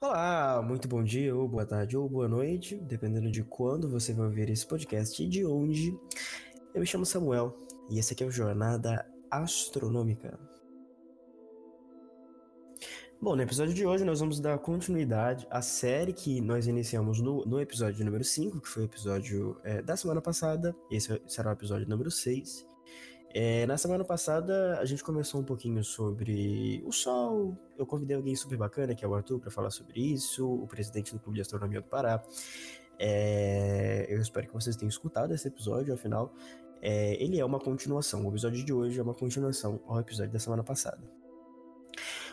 Olá, muito bom dia, ou boa tarde, ou boa noite, dependendo de quando você vai ouvir esse podcast e de onde. Eu me chamo Samuel e esse aqui é o Jornada Astronômica. Bom, no episódio de hoje nós vamos dar continuidade à série que nós iniciamos no, no episódio número 5, que foi o episódio é, da semana passada. Esse será o episódio número 6. É, na semana passada a gente começou um pouquinho sobre o Sol. Eu convidei alguém super bacana, que é o Arthur, para falar sobre isso, o presidente do Clube de Astronomia do Pará. É, eu espero que vocês tenham escutado esse episódio, afinal, é, ele é uma continuação. O episódio de hoje é uma continuação ao episódio da semana passada.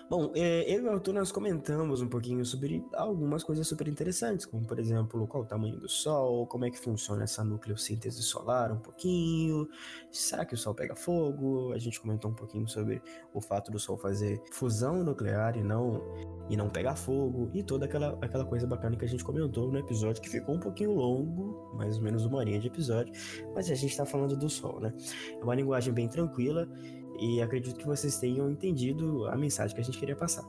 Bom, é, eu e o Arthur nós comentamos um pouquinho sobre algumas coisas super interessantes, como por exemplo, qual o tamanho do Sol, como é que funciona essa nucleossíntese solar um pouquinho, será que o Sol pega fogo? A gente comentou um pouquinho sobre o fato do Sol fazer fusão nuclear e não e não pegar fogo e toda aquela, aquela coisa bacana que a gente comentou no episódio que ficou um pouquinho longo, mais ou menos uma horinha de episódio, mas a gente tá falando do Sol, né? É uma linguagem bem tranquila e acredito que vocês tenham entendido a mensagem que a gente queria passar.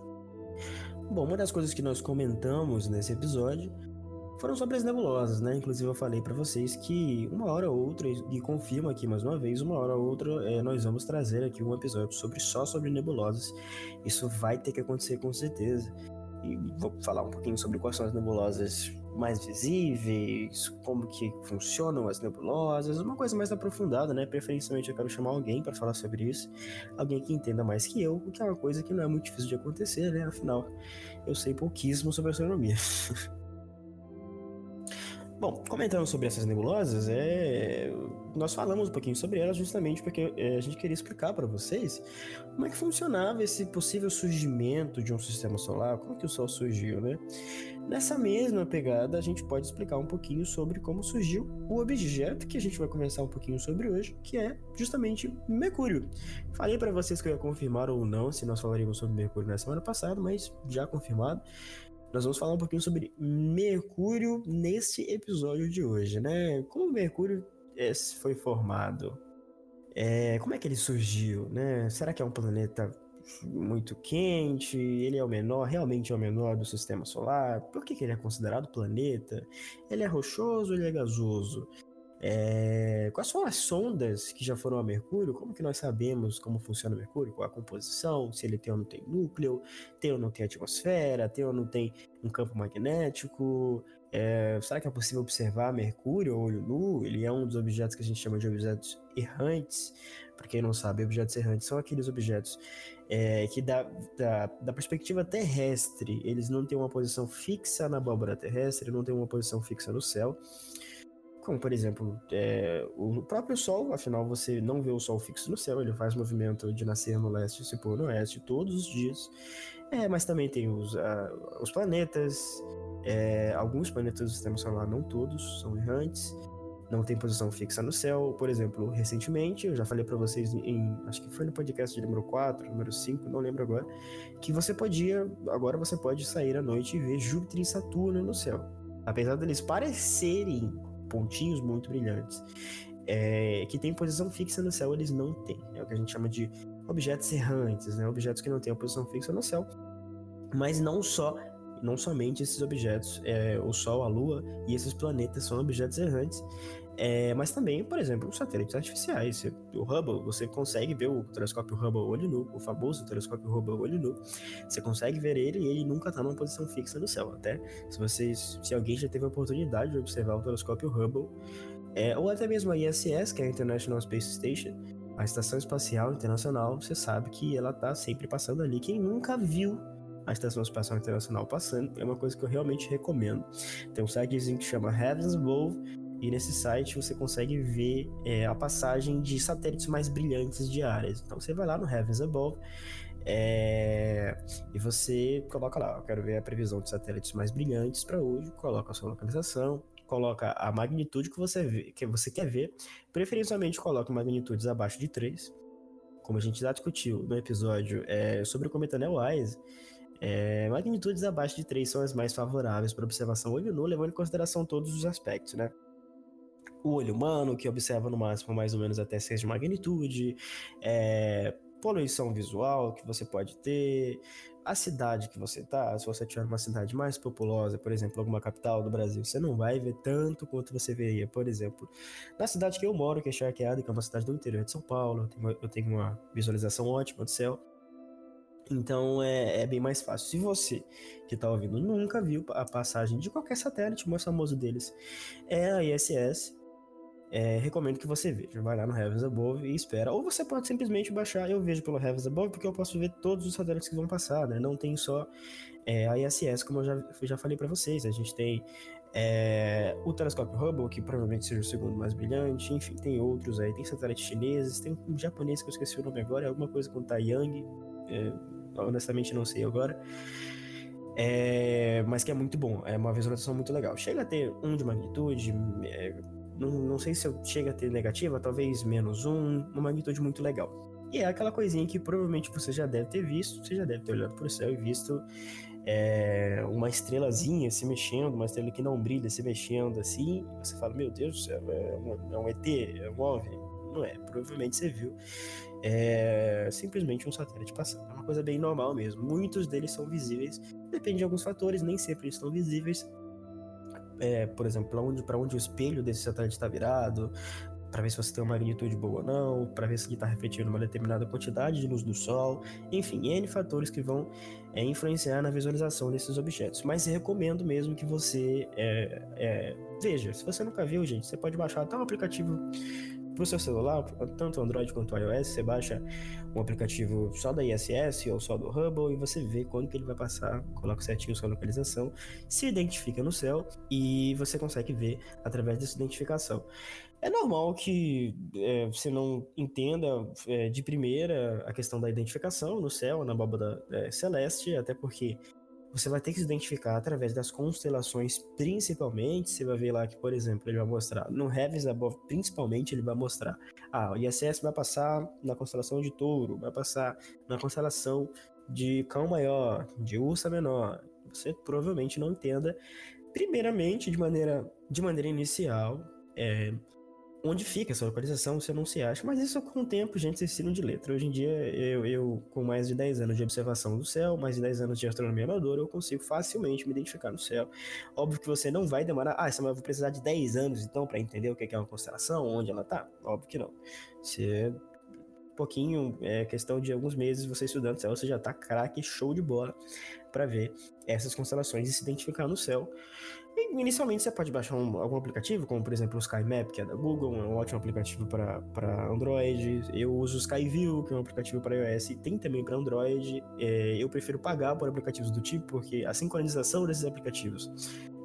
Bom, uma das coisas que nós comentamos nesse episódio foram sobre as nebulosas, né? Inclusive eu falei para vocês que uma hora ou outra, e confirmo aqui mais uma vez, uma hora ou outra é, nós vamos trazer aqui um episódio sobre só sobre nebulosas. Isso vai ter que acontecer com certeza. E vou falar um pouquinho sobre quais são as nebulosas mais visíveis, como que funcionam as nebulosas, uma coisa mais aprofundada, né? Preferencialmente eu quero chamar alguém para falar sobre isso, alguém que entenda mais que eu, o que é uma coisa que não é muito difícil de acontecer, né? Afinal, eu sei pouquíssimo sobre astronomia. Bom, comentando sobre essas nebulosas, é... nós falamos um pouquinho sobre elas justamente porque é, a gente queria explicar para vocês como é que funcionava esse possível surgimento de um sistema solar, como que o Sol surgiu, né? Nessa mesma pegada, a gente pode explicar um pouquinho sobre como surgiu o objeto que a gente vai conversar um pouquinho sobre hoje, que é justamente Mercúrio. Falei para vocês que eu ia confirmar ou não se nós falaríamos sobre Mercúrio na semana passada, mas já confirmado nós vamos falar um pouquinho sobre Mercúrio nesse episódio de hoje, né? Como Mercúrio é, foi formado? É, como é que ele surgiu, né? Será que é um planeta muito quente? Ele é o menor, realmente é o menor do sistema solar? Por que, que ele é considerado planeta? Ele é rochoso ou ele é gasoso? É, quais são as sondas que já foram a Mercúrio? Como que nós sabemos como funciona o Mercúrio? Qual a composição? Se ele tem ou não tem núcleo? Tem ou não tem atmosfera? Tem ou não tem um campo magnético? É, será que é possível observar Mercúrio a olho nu? Ele é um dos objetos que a gente chama de objetos errantes. Para quem não sabe, objetos errantes são aqueles objetos é, que, da, da, da, perspectiva terrestre, eles não têm uma posição fixa na abóbora terrestre, não têm uma posição fixa no céu como por exemplo é, o próprio Sol, afinal você não vê o Sol fixo no céu, ele faz movimento de nascer no leste e se pôr no oeste todos os dias. É, mas também tem os, uh, os planetas, é, alguns planetas do sistema solar, não todos, são errantes, não tem posição fixa no céu. Por exemplo, recentemente, eu já falei para vocês em, acho que foi no podcast de número 4, número 5, não lembro agora, que você podia, agora você pode sair à noite e ver Júpiter e Saturno no céu. Apesar deles parecerem pontinhos muito brilhantes. É, que tem posição fixa no céu, eles não têm. É o que a gente chama de objetos errantes, né? Objetos que não têm a posição fixa no céu. Mas não só, não somente esses objetos, é, o Sol, a Lua e esses planetas são objetos errantes. É, mas também, por exemplo, os satélites artificiais. O Hubble, você consegue ver o telescópio Hubble olho nu, o famoso telescópio Hubble olho nu. Você consegue ver ele e ele nunca está numa posição fixa no céu. Até se vocês, se alguém já teve a oportunidade de observar o telescópio Hubble, é, ou até mesmo a ISS, que é a International Space Station, a Estação Espacial Internacional, você sabe que ela está sempre passando ali. Quem nunca viu a Estação Espacial Internacional passando, é uma coisa que eu realmente recomendo. Tem um sitezinho que chama Heavens Above, e nesse site você consegue ver é, a passagem de satélites mais brilhantes diárias. Então você vai lá no Heavens Above é, e você coloca lá, eu quero ver a previsão de satélites mais brilhantes para hoje, coloca a sua localização, coloca a magnitude que você, vê, que você quer ver, preferencialmente coloca magnitudes abaixo de 3, como a gente já discutiu no episódio é, sobre o cometa Neowise, é, magnitudes abaixo de 3 são as mais favoráveis para observação olho nu, levando em consideração todos os aspectos, né? O olho humano, que observa no máximo mais ou menos até 6 de magnitude, é, poluição visual que você pode ter, a cidade que você tá, se você tiver uma cidade mais populosa, por exemplo, alguma capital do Brasil, você não vai ver tanto quanto você veria, por exemplo, na cidade que eu moro, que é Charqueada, que é uma cidade do interior de São Paulo, eu tenho, eu tenho uma visualização ótima do céu. Então é, é, bem mais fácil. Se você que está ouvindo nunca viu a passagem de qualquer satélite, o mais famoso deles é a ISS, é, recomendo que você veja. Vai lá no Heavens Above e espera. Ou você pode simplesmente baixar. Eu vejo pelo Heavens Above porque eu posso ver todos os satélites que vão passar, né? Não tem só é, a ISS, como eu já, já falei para vocês. A gente tem é, o telescópio Hubble, que provavelmente seja o segundo mais brilhante. Enfim, tem outros aí. Tem satélites chineses. Tem um japonês que eu esqueci o nome agora. É alguma coisa com Taiyang. É, honestamente não sei agora. É, mas que é muito bom, é uma visualização muito legal. Chega a ter um de magnitude, é, não, não sei se eu chega a ter negativa, talvez menos um, uma magnitude muito legal. E é aquela coisinha que provavelmente você já deve ter visto, você já deve ter olhado para o céu e visto é, uma estrelazinha se mexendo, uma estrela que não brilha se mexendo assim, você fala, meu Deus do céu, é um, é um ET, é um OVNI. Não é, provavelmente você viu é simplesmente um satélite passando. É uma coisa bem normal mesmo. Muitos deles são visíveis, depende de alguns fatores, nem sempre estão visíveis. É, por exemplo, para onde, onde o espelho desse satélite está virado, para ver se você tem uma magnitude boa ou não, para ver se ele está refletindo uma determinada quantidade de luz do Sol, enfim, N fatores que vão é, influenciar na visualização desses objetos. Mas recomendo mesmo que você é, é, veja. Se você nunca viu, gente, você pode baixar até um aplicativo para o seu celular, tanto Android quanto iOS, você baixa um aplicativo só da ISS ou só do Hubble e você vê quando que ele vai passar, coloca certinho sua localização, se identifica no céu e você consegue ver através dessa identificação. É normal que é, você não entenda é, de primeira a questão da identificação no céu, na abóbada é, celeste, até porque você vai ter que se identificar através das constelações, principalmente. Você vai ver lá que, por exemplo, ele vai mostrar no Heavens Above, principalmente, ele vai mostrar. Ah, o ISS vai passar na constelação de Touro, vai passar na constelação de Cão Maior, de Ursa Menor. Você provavelmente não entenda, primeiramente, de maneira, de maneira inicial, é, onde fica essa localização, você não se acha. Mas isso com o tempo, gente, vocês tiram de letra. Hoje em dia, eu, eu, com mais de 10 anos de observação do céu, mais de 10 anos de astronomia amadora, eu consigo facilmente me identificar no céu. Óbvio que você não vai demorar, ah, eu vou precisar de 10 anos então para entender o que é uma constelação, onde ela tá. Óbvio que não. Você pouquinho, é questão de alguns meses você estudando céu, você já tá craque, show de bola para ver essas constelações e se identificar no céu. Inicialmente você pode baixar um, algum aplicativo, como por exemplo o SkyMap, que é da Google, é um ótimo aplicativo para Android. Eu uso o Skyview, que é um aplicativo para iOS, e tem também para Android. É, eu prefiro pagar por aplicativos do tipo, porque a sincronização desses aplicativos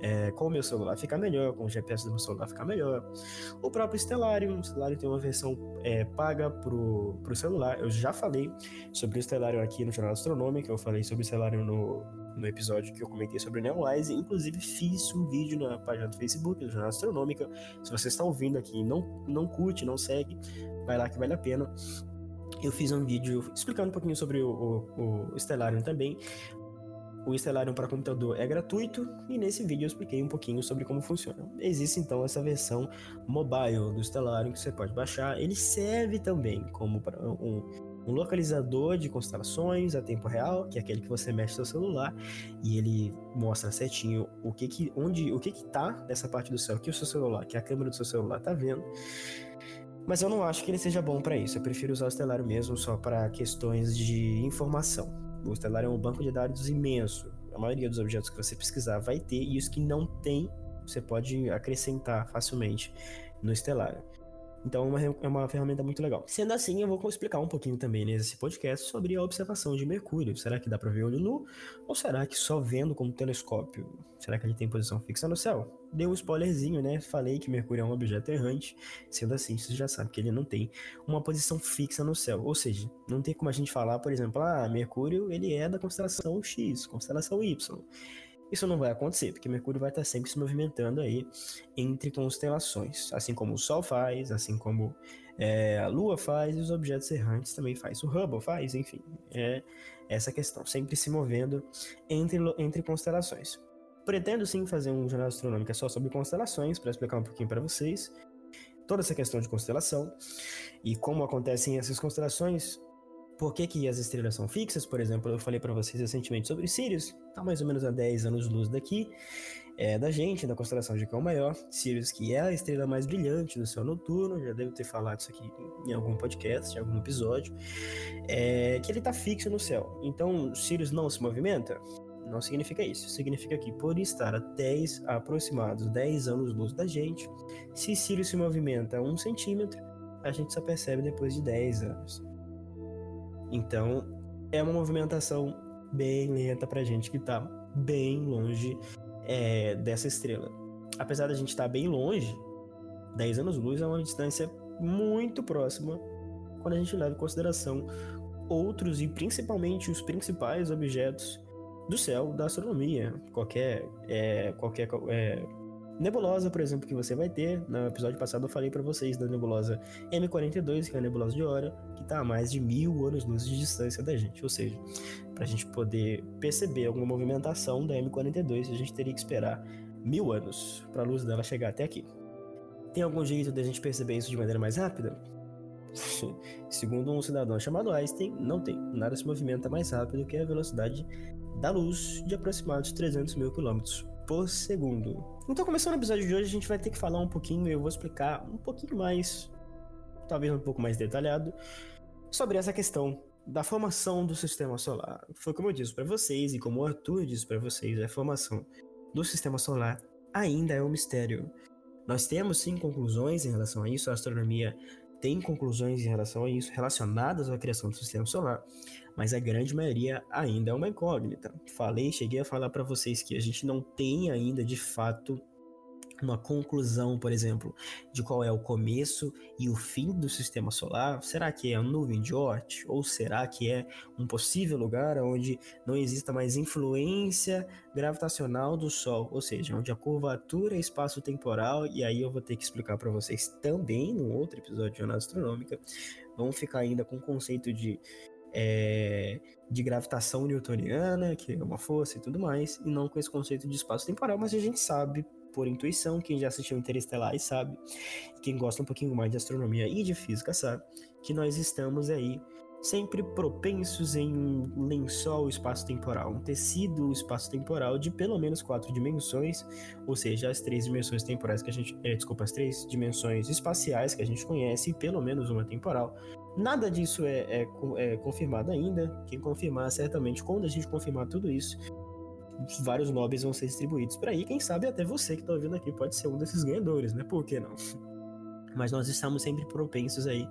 é, com o meu celular fica melhor, com o GPS do meu celular fica melhor. O próprio Stellarium, o Stellarium tem uma versão é, paga pro, pro celular. Eu já falei sobre o Stellarium aqui no Jornal Astronômico, eu falei sobre o Stellarium no, no episódio que eu comentei sobre Neowise. Inclusive, fiz um vídeo na página do Facebook do Jornal Astronômica. Se você está ouvindo aqui não, não curte, não segue, vai lá que vale a pena. Eu fiz um vídeo explicando um pouquinho sobre o, o, o Stellarium também. O Stellarium para computador é gratuito e nesse vídeo eu expliquei um pouquinho sobre como funciona. Existe então essa versão mobile do Stellarium que você pode baixar. Ele serve também como um, um localizador de constelações a tempo real, que é aquele que você mexe no seu celular e ele mostra certinho o que que onde o que que tá nessa parte do céu que o seu celular, que a câmera do seu celular tá vendo. Mas eu não acho que ele seja bom para isso. Eu prefiro usar o Stellarium mesmo só para questões de informação. O Stellarium é um banco de dados imenso. A maioria dos objetos que você pesquisar vai ter e os que não tem, você pode acrescentar facilmente no Stellarium. Então é uma, é uma ferramenta muito legal. Sendo assim, eu vou explicar um pouquinho também nesse podcast sobre a observação de Mercúrio. Será que dá para ver olho nu? Ou será que só vendo como telescópio? Será que ele tem posição fixa no céu? Dei um spoilerzinho, né? Falei que Mercúrio é um objeto errante. Sendo assim, você já sabe que ele não tem uma posição fixa no céu. Ou seja, não tem como a gente falar, por exemplo, ah, Mercúrio ele é da constelação X, constelação Y. Isso não vai acontecer, porque Mercúrio vai estar sempre se movimentando aí entre constelações, assim como o Sol faz, assim como é, a Lua faz e os objetos errantes também faz. O Hubble faz, enfim, é essa questão, sempre se movendo entre, entre constelações. Pretendo sim fazer um jornal astronômico só sobre constelações, para explicar um pouquinho para vocês toda essa questão de constelação e como acontecem essas constelações por que, que as estrelas são fixas, por exemplo, eu falei para vocês recentemente sobre Sirius, tá mais ou menos a 10 anos-luz daqui, é, da gente, da constelação de Cão Maior, Sirius, que é a estrela mais brilhante do céu noturno, já devo ter falado isso aqui em algum podcast, em algum episódio, é, que ele tá fixo no céu. Então, Sirius não se movimenta? Não significa isso. Significa que por estar a 10 aproximados 10 anos-luz da gente, se Sirius se movimenta um centímetro, a gente só percebe depois de 10 anos. Então, é uma movimentação bem lenta pra gente que tá bem longe é, dessa estrela. Apesar da gente estar tá bem longe, 10 anos-luz é uma distância muito próxima quando a gente leva em consideração outros e principalmente os principais objetos do céu da astronomia. Qualquer, é, qualquer é, Nebulosa, por exemplo, que você vai ter, no episódio passado eu falei para vocês da nebulosa M42, que é a nebulosa de Hora, que está a mais de mil anos-luz de distância da gente. Ou seja, para a gente poder perceber alguma movimentação da M42, a gente teria que esperar mil anos para a luz dela chegar até aqui. Tem algum jeito de a gente perceber isso de maneira mais rápida? Segundo um cidadão chamado Einstein, não tem. Nada se movimenta mais rápido que a velocidade da luz de aproximadamente 300 mil quilômetros por segundo. Então, começando o episódio de hoje, a gente vai ter que falar um pouquinho, eu vou explicar um pouquinho mais, talvez um pouco mais detalhado, sobre essa questão da formação do sistema solar. Foi como eu disse para vocês e como o Arthur disse para vocês, a formação do sistema solar ainda é um mistério. Nós temos sim conclusões em relação a isso, a astronomia tem conclusões em relação a isso, relacionadas à criação do sistema solar, mas a grande maioria ainda é uma incógnita. Falei, cheguei a falar para vocês que a gente não tem ainda de fato uma conclusão, por exemplo, de qual é o começo e o fim do sistema solar? Será que é a nuvem de Oort? Ou será que é um possível lugar onde não exista mais influência gravitacional do Sol? Ou seja, onde a curvatura é espaço-temporal, e aí eu vou ter que explicar para vocês também num outro episódio de Jornada Astronômica. Vamos ficar ainda com o conceito de é, de gravitação newtoniana, que é uma força e tudo mais, e não com esse conceito de espaço temporal, mas a gente sabe por intuição, quem já assistiu Interestelar sabe, quem gosta um pouquinho mais de astronomia e de física sabe, que nós estamos aí sempre propensos em um lençol espaço-temporal, um tecido espaço-temporal de pelo menos quatro dimensões, ou seja, as três dimensões temporais que a gente, é, desculpa, as três dimensões espaciais que a gente conhece e pelo menos uma temporal. Nada disso é, é, é confirmado ainda. Quem confirmar, certamente, quando a gente confirmar tudo isso, vários nobres vão ser distribuídos para aí. Quem sabe até você que está ouvindo aqui pode ser um desses ganhadores, né? Por que não? Mas nós estamos sempre propensos aí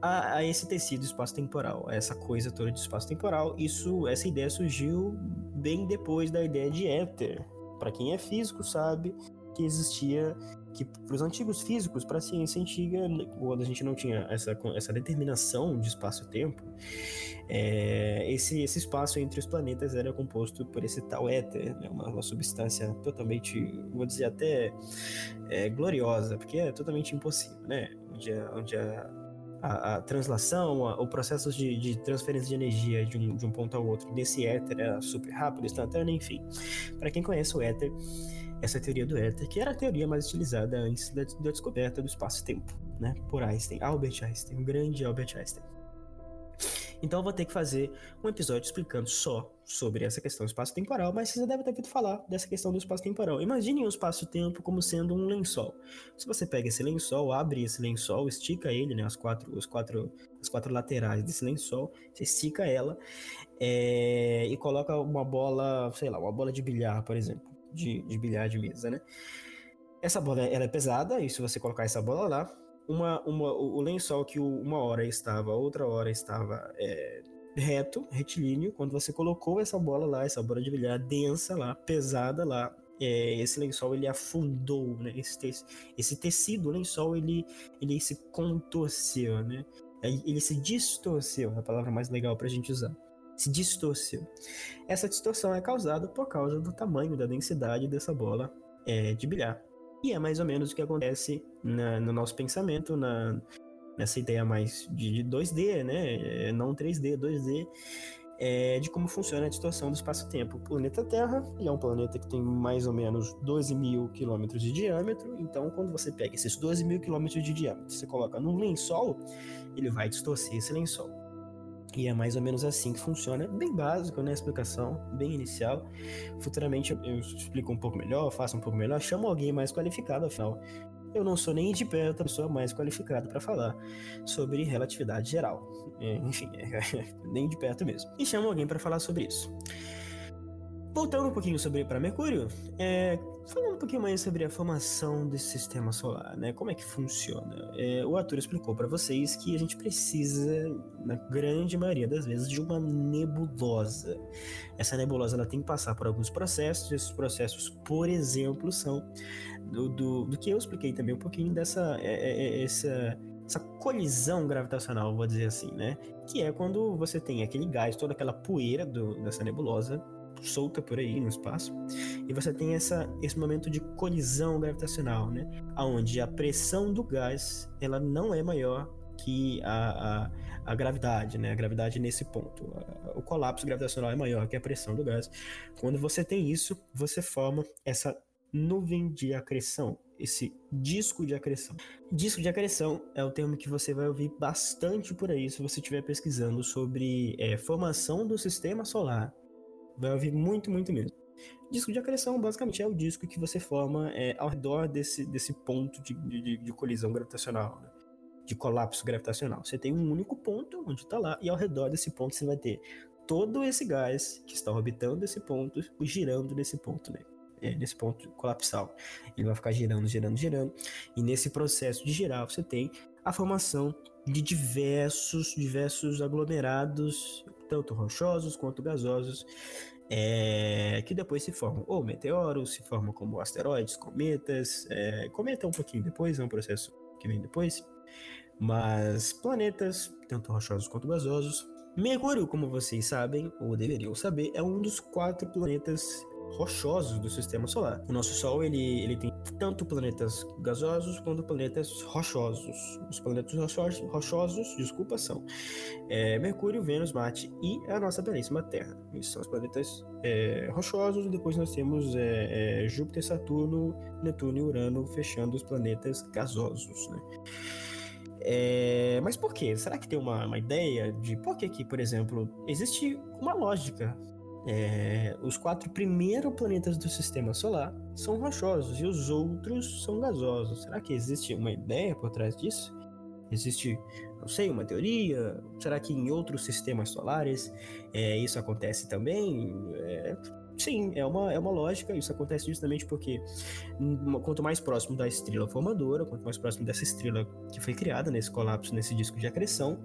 a, a esse tecido espaço-temporal, a essa coisa toda de espaço-temporal. Isso, essa ideia surgiu bem depois da ideia de éter. Para quem é físico sabe que existia que para os antigos físicos, para a ciência antiga, quando a gente não tinha essa, essa determinação de espaço-tempo, é, esse, esse espaço entre os planetas era composto por esse tal éter, né? uma, uma, substância totalmente, vou dizer até é, gloriosa, porque é totalmente impossível, né? Onde a, onde a, a, a translação, a, o processo de, de, transferência de energia de um, de um ponto ao outro desse éter era super rápido, instantâneo, enfim. Para quem conhece o éter, essa teoria do éter, que era a teoria mais utilizada antes da, da descoberta do espaço-tempo, né? Por Einstein, Albert Einstein, o grande Albert Einstein. Então eu vou ter que fazer um episódio explicando só sobre essa questão do espaço-temporal, mas você deve ter ouvido falar dessa questão do espaço-temporal. Imagine o espaço-tempo como sendo um lençol. Se você pega esse lençol, abre esse lençol, estica ele, né, as quatro, os quatro, as quatro laterais desse lençol, você estica ela é, e coloca uma bola, sei lá, uma bola de bilhar, por exemplo de, de bilhar de mesa, né? Essa bola ela é pesada, e se você colocar essa bola lá, uma, uma, o lençol que uma hora estava, outra hora estava é, reto, retilíneo, quando você colocou essa bola lá, essa bola de bilhar densa lá, pesada lá, é, esse lençol ele afundou, né? Esse, te, esse tecido, o lençol, ele, ele se contorceu, né? Ele se distorceu, é a palavra mais legal para a gente usar se distorceu. Essa distorção é causada por causa do tamanho, da densidade dessa bola é, de bilhar. E é mais ou menos o que acontece na, no nosso pensamento, na, nessa ideia mais de, de 2D, né? É, não 3D, 2D, é, de como funciona a distorção do espaço-tempo. O planeta Terra é um planeta que tem mais ou menos 12 mil quilômetros de diâmetro, então quando você pega esses 12 mil quilômetros de diâmetro, você coloca num lençol, ele vai distorcer esse lençol. E é mais ou menos assim que funciona. Bem básico, né? Explicação, bem inicial. Futuramente eu explico um pouco melhor, faço um pouco melhor, chamo alguém mais qualificado, afinal. Eu não sou nem de perto a pessoa mais qualificada para falar sobre relatividade geral. É, enfim, é, nem de perto mesmo. E chamo alguém para falar sobre isso. Voltando um pouquinho sobre para Mercúrio, é, falando um pouquinho mais sobre a formação desse sistema solar, né? Como é que funciona? É, o Arthur explicou para vocês que a gente precisa, na grande maioria das vezes, de uma nebulosa. Essa nebulosa ela tem que passar por alguns processos. Esses processos, por exemplo, são do, do, do que eu expliquei também um pouquinho dessa é, é, é essa essa colisão gravitacional, vou dizer assim, né? Que é quando você tem aquele gás, toda aquela poeira do, dessa nebulosa solta por aí no espaço, e você tem essa, esse momento de colisão gravitacional, né? Onde a pressão do gás ela não é maior que a, a, a gravidade, né? A gravidade nesse ponto. O colapso gravitacional é maior que a pressão do gás. Quando você tem isso, você forma essa nuvem de acreção, esse disco de acreção. Disco de acreção é o termo que você vai ouvir bastante por aí se você estiver pesquisando sobre é, formação do sistema solar Vai ouvir muito, muito mesmo. Disco de acreção, basicamente, é o disco que você forma é, ao redor desse, desse ponto de, de, de colisão gravitacional, né? de colapso gravitacional. Você tem um único ponto onde está lá, e ao redor desse ponto você vai ter todo esse gás que está orbitando esse ponto, girando nesse ponto, né? É, nesse ponto colapsal. Ele vai ficar girando, girando, girando. E nesse processo de girar, você tem a formação de diversos, diversos aglomerados, tanto rochosos quanto gasosos, é, que depois se formam ou meteoros, se formam como asteroides, cometas. É, cometa um pouquinho depois, é um processo que vem depois. Mas planetas, tanto rochosos quanto gasosos. Mercúrio, como vocês sabem, ou deveriam saber, é um dos quatro planetas rochosos do sistema solar. O nosso Sol ele, ele tem tanto planetas gasosos quanto planetas rochosos. Os planetas rochosos, rochosos desculpa, são é, Mercúrio, Vênus, Marte e a nossa belíssima Terra. Esses são os planetas é, rochosos. Depois nós temos é, é Júpiter, Saturno, Netuno e Urano fechando os planetas gasosos. Né? É, mas por quê? Será que tem uma, uma ideia de por que, que, por exemplo, existe uma lógica é, os quatro primeiros planetas do sistema solar são rochosos e os outros são gasosos. Será que existe uma ideia por trás disso? Existe, não sei, uma teoria? Será que em outros sistemas solares é, isso acontece também? É, sim, é uma, é uma lógica. Isso acontece justamente porque quanto mais próximo da estrela formadora, quanto mais próximo dessa estrela que foi criada nesse colapso, nesse disco de acreção,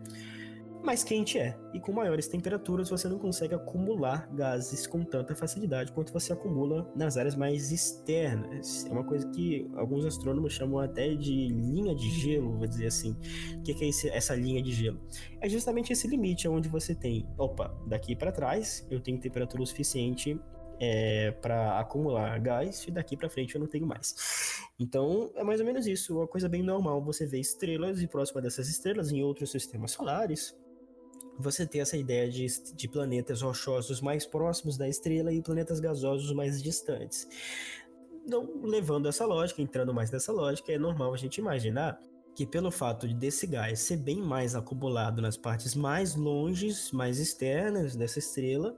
mais quente é. E com maiores temperaturas você não consegue acumular gases com tanta facilidade quanto você acumula nas áreas mais externas. É uma coisa que alguns astrônomos chamam até de linha de gelo, vou dizer assim. O que é esse, essa linha de gelo? É justamente esse limite onde você tem, opa, daqui para trás eu tenho temperatura suficiente é, para acumular gás e daqui para frente eu não tenho mais. Então é mais ou menos isso, uma coisa bem normal. Você vê estrelas e próxima dessas estrelas em outros sistemas solares, você tem essa ideia de, de planetas rochosos mais próximos da estrela e planetas gasosos mais distantes. Então, levando essa lógica, entrando mais nessa lógica, é normal a gente imaginar que pelo fato de desse gás ser bem mais acumulado nas partes mais longes, mais externas dessa estrela,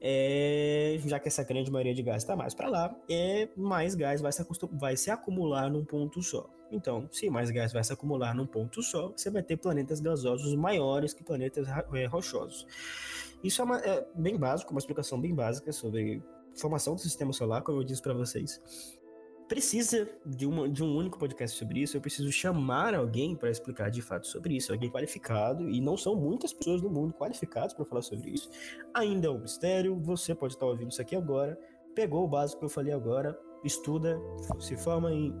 é, já que essa grande maioria de gás está mais para lá, é, mais gás vai se, vai se acumular num ponto só. Então, se mais gás vai se acumular num ponto só, você vai ter planetas gasosos maiores que planetas é, rochosos. Isso é, uma, é bem básico, uma explicação bem básica sobre formação do sistema solar, como eu disse para vocês precisa de, uma, de um único podcast sobre isso, eu preciso chamar alguém para explicar de fato sobre isso, alguém qualificado, e não são muitas pessoas no mundo qualificadas para falar sobre isso. Ainda é um mistério, você pode estar ouvindo isso aqui agora, pegou o básico que eu falei agora, estuda, se forma em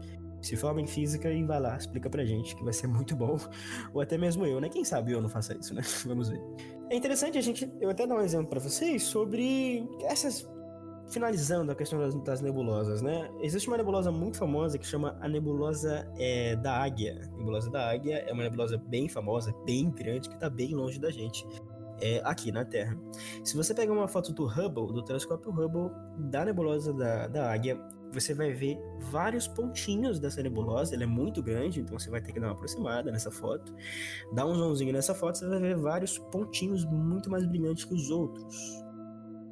se forma em física e vai lá, explica pra gente, que vai ser muito bom. Ou até mesmo eu, né? Quem sabe eu não faça isso, né? Vamos ver. É interessante a gente, eu até dar um exemplo para vocês sobre essas finalizando a questão das, das, nebulosas, né? Existe uma nebulosa muito famosa que chama a nebulosa é, da Águia. A nebulosa da Águia é uma nebulosa bem famosa, bem grande, que está bem longe da gente. É aqui na Terra. Se você pegar uma foto do Hubble, do telescópio Hubble, da nebulosa da, da Águia, você vai ver vários pontinhos dessa nebulosa. Ela é muito grande, então você vai ter que dar uma aproximada nessa foto. Dá um zoomzinho nessa foto, você vai ver vários pontinhos muito mais brilhantes que os outros.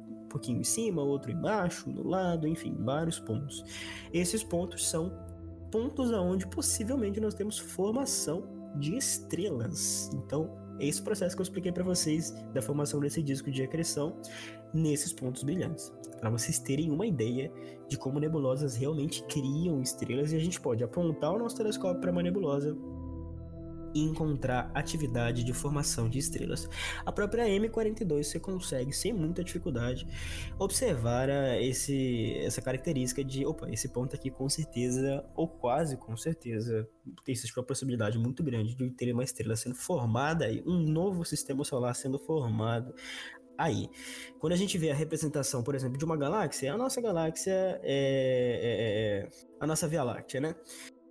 Um pouquinho em cima, outro embaixo, no lado, enfim, vários pontos. Esses pontos são pontos aonde possivelmente nós temos formação de estrelas. Então, é esse processo que eu expliquei para vocês da formação desse disco de acreção nesses pontos brilhantes, para vocês terem uma ideia de como nebulosas realmente criam estrelas e a gente pode apontar o nosso telescópio para uma nebulosa e encontrar atividade de formação de estrelas. A própria M42 você consegue, sem muita dificuldade, observar esse, essa característica de, opa, esse ponto aqui com certeza, ou quase com certeza, existe uma possibilidade muito grande de ter uma estrela sendo formada e um novo sistema solar sendo formado aí. Quando a gente vê a representação, por exemplo, de uma galáxia, a nossa galáxia é, é, é a nossa Via Láctea, né?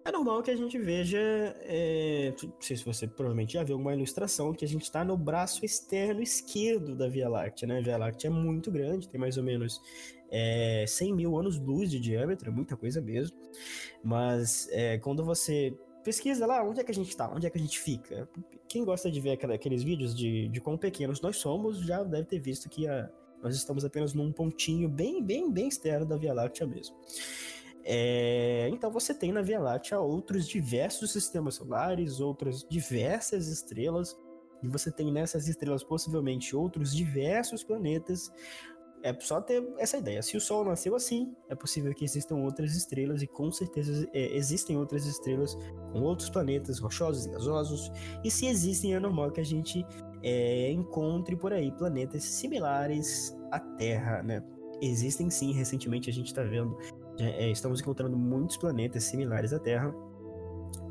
É normal que a gente veja, é, não sei se você provavelmente já viu alguma ilustração, que a gente está no braço externo esquerdo da Via Láctea, né? A Via Láctea é muito grande, tem mais ou menos é, 100 mil anos-luz de diâmetro, é muita coisa mesmo. Mas é, quando você pesquisa lá onde é que a gente está, onde é que a gente fica. Quem gosta de ver aqueles vídeos de, de quão pequenos nós somos, já deve ter visto que a, nós estamos apenas num pontinho bem, bem, bem externo da Via Láctea mesmo. É, então você tem na Via Láctea outros diversos sistemas solares, outras diversas estrelas, e você tem nessas estrelas possivelmente outros diversos planetas. É só ter essa ideia. Se o Sol nasceu assim, é possível que existam outras estrelas, e com certeza é, existem outras estrelas com outros planetas rochosos e gasosos. E se existem, é normal que a gente é, encontre por aí planetas similares à Terra, né? Existem sim, recentemente a gente está vendo é, é, estamos encontrando muitos planetas similares à Terra.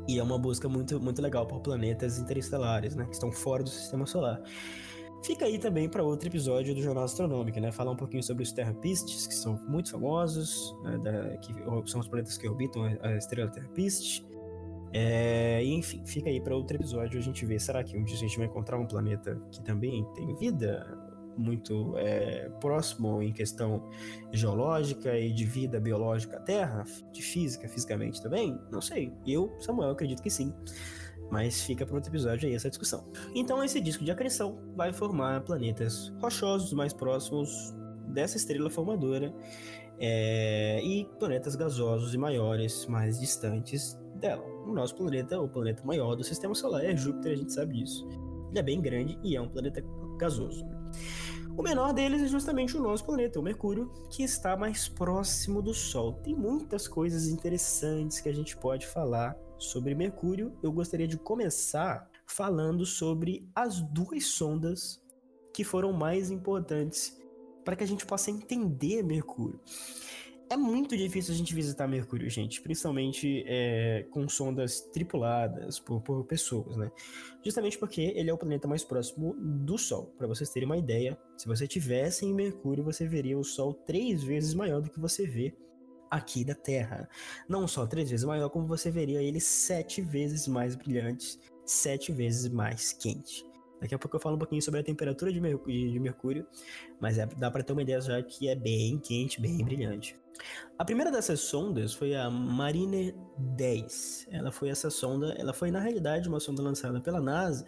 E é uma busca muito, muito legal por planetas interestelares, né? Que estão fora do sistema solar. Fica aí também para outro episódio do Jornal Astronômico, né? Falar um pouquinho sobre os Terrapistes, que são muito famosos, né? da, que são os planetas que orbitam a estrela Terrapiste. É, enfim, fica aí para outro episódio a gente ver. Será que um dia a gente vai encontrar um planeta que também tem vida? Muito é, próximo em questão geológica e de vida biológica à Terra, de física, fisicamente também? Não sei. Eu, Samuel, acredito que sim. Mas fica para outro episódio aí essa discussão. Então, esse disco de acreção vai formar planetas rochosos mais próximos dessa estrela formadora é, e planetas gasosos e maiores mais distantes dela. O nosso planeta, o planeta maior do sistema solar, é Júpiter, a gente sabe disso. Ele é bem grande e é um planeta gasoso. O menor deles é justamente o nosso planeta, o Mercúrio, que está mais próximo do Sol. Tem muitas coisas interessantes que a gente pode falar sobre Mercúrio. Eu gostaria de começar falando sobre as duas sondas que foram mais importantes para que a gente possa entender Mercúrio. É muito difícil a gente visitar Mercúrio, gente, principalmente é, com sondas tripuladas por, por, pessoas, né? Justamente porque ele é o planeta mais próximo do Sol. Para vocês terem uma ideia, se você tivesse em Mercúrio, você veria o Sol três vezes maior do que você vê aqui da Terra. Não só três vezes maior, como você veria ele sete vezes mais brilhante, sete vezes mais quente. Daqui a pouco eu falo um pouquinho sobre a temperatura de, Mercúrio, de Mercúrio mas é, dá para ter uma ideia já que é bem quente, bem brilhante. A primeira dessas sondas foi a Mariner 10. Ela foi essa sonda, ela foi na realidade uma sonda lançada pela NASA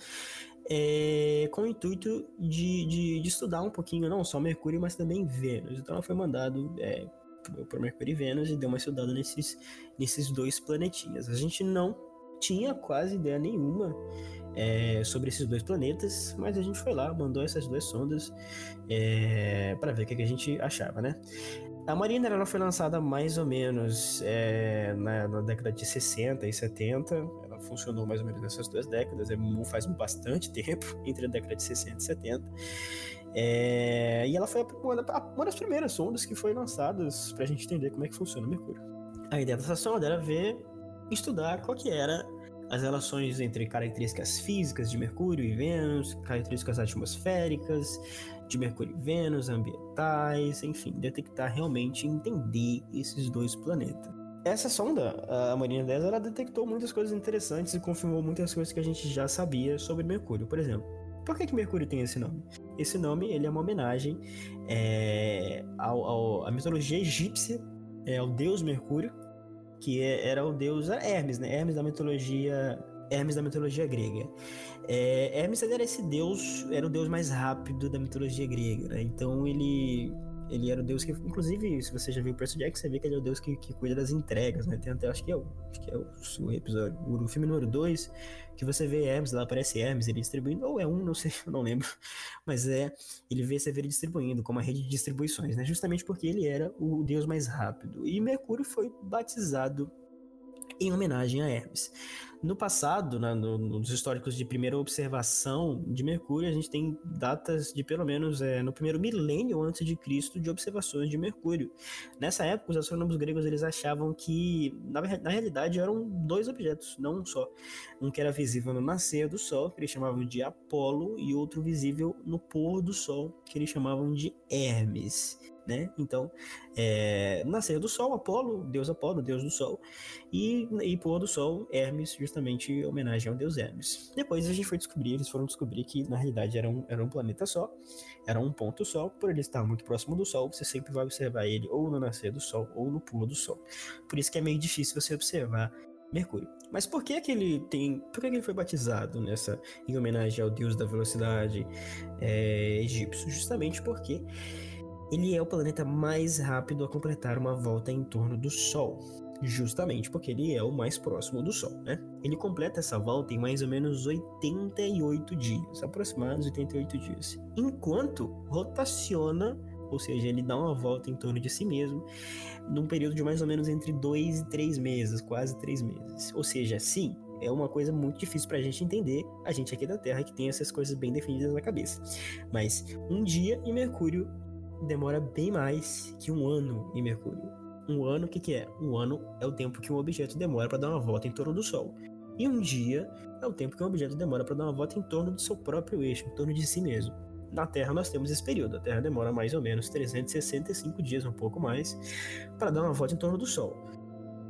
é, com o intuito de, de, de, estudar um pouquinho não só Mercúrio, mas também Vênus. Então ela foi mandado é, para Mercúrio e Vênus e deu uma estudada nesses, nesses dois planetinhas. A gente não tinha quase ideia nenhuma é, sobre esses dois planetas, mas a gente foi lá, mandou essas duas sondas é, para ver o que, que, a gente achava, né? A Mariner ela foi lançada mais ou menos é, na, na, década de 60 e 70. Ela funcionou mais ou menos nessas duas décadas, é, faz bastante tempo entre a década de 60 e 70. É, e ela foi uma, uma, das primeiras sondas que foi lançadas para a gente entender como é que funciona o Mercúrio. A ideia dessa sonda era ver, estudar qual que era as relações entre características físicas de Mercúrio e Vênus, características atmosféricas de Mercúrio e Vênus, ambientais, enfim, detectar realmente entender esses dois planetas. Essa sonda, a Marina 10, ela detectou muitas coisas interessantes e confirmou muitas coisas que a gente já sabia sobre Mercúrio. Por exemplo, Por que, que Mercúrio tem esse nome? Esse nome ele é uma homenagem é, ao, ao, à mitologia egípcia, é, ao deus Mercúrio, que é, era o deus Hermes, né? Hermes da mitologia Hermes da mitologia grega. É, Hermes era esse deus, era o deus mais rápido da mitologia grega, né? Então ele ele era o deus que, inclusive, se você já viu o Percy Jackson, você vê que ele é o deus que, que cuida das entregas, né? Tem até, acho que é o, acho que é o, o episódio, o filme número 2, que você vê Hermes, lá aparece Hermes, ele distribuindo, ou é um, não sei, eu não lembro, mas é, ele vê Severo distribuindo, como a rede de distribuições, né? Justamente porque ele era o deus mais rápido. E Mercúrio foi batizado em homenagem a Hermes. No passado, né, no, nos históricos de primeira observação de Mercúrio, a gente tem datas de pelo menos é, no primeiro milênio antes de Cristo de observações de Mercúrio. Nessa época, os astrônomos gregos eles achavam que, na, na realidade, eram dois objetos, não um só. Um que era visível no nascer do Sol, que eles chamavam de Apolo, e outro visível no pôr do Sol, que eles chamavam de Hermes né? Então, é, do Sol, Apolo, deus Apolo, deus do Sol, e, e pôr do Sol, Hermes, justamente em homenagem ao deus Hermes. Depois a gente foi descobrir, eles foram descobrir que na realidade era um, era um planeta só, era um ponto só, por ele estar muito próximo do Sol, você sempre vai observar ele ou no nascer do Sol ou no pôr do Sol. Por isso que é meio difícil você observar Mercúrio. Mas por que que ele tem, por que, que ele foi batizado nessa em homenagem ao deus da velocidade é, egípcio? Justamente porque ele é o planeta mais rápido a completar uma volta em torno do Sol, justamente porque ele é o mais próximo do Sol, né? Ele completa essa volta em mais ou menos 88 dias, aproximados 88 dias, enquanto rotaciona, ou seja, ele dá uma volta em torno de si mesmo, num período de mais ou menos entre 2 e 3 meses, quase 3 meses. Ou seja, sim, é uma coisa muito difícil para a gente entender, a gente aqui da Terra que tem essas coisas bem definidas na cabeça. Mas um dia em Mercúrio demora bem mais que um ano em Mercúrio. Um ano, o que, que é? Um ano é o tempo que um objeto demora para dar uma volta em torno do Sol. E um dia é o tempo que um objeto demora para dar uma volta em torno do seu próprio eixo, em torno de si mesmo. Na Terra nós temos esse período. A Terra demora mais ou menos 365 dias, um pouco mais, para dar uma volta em torno do Sol.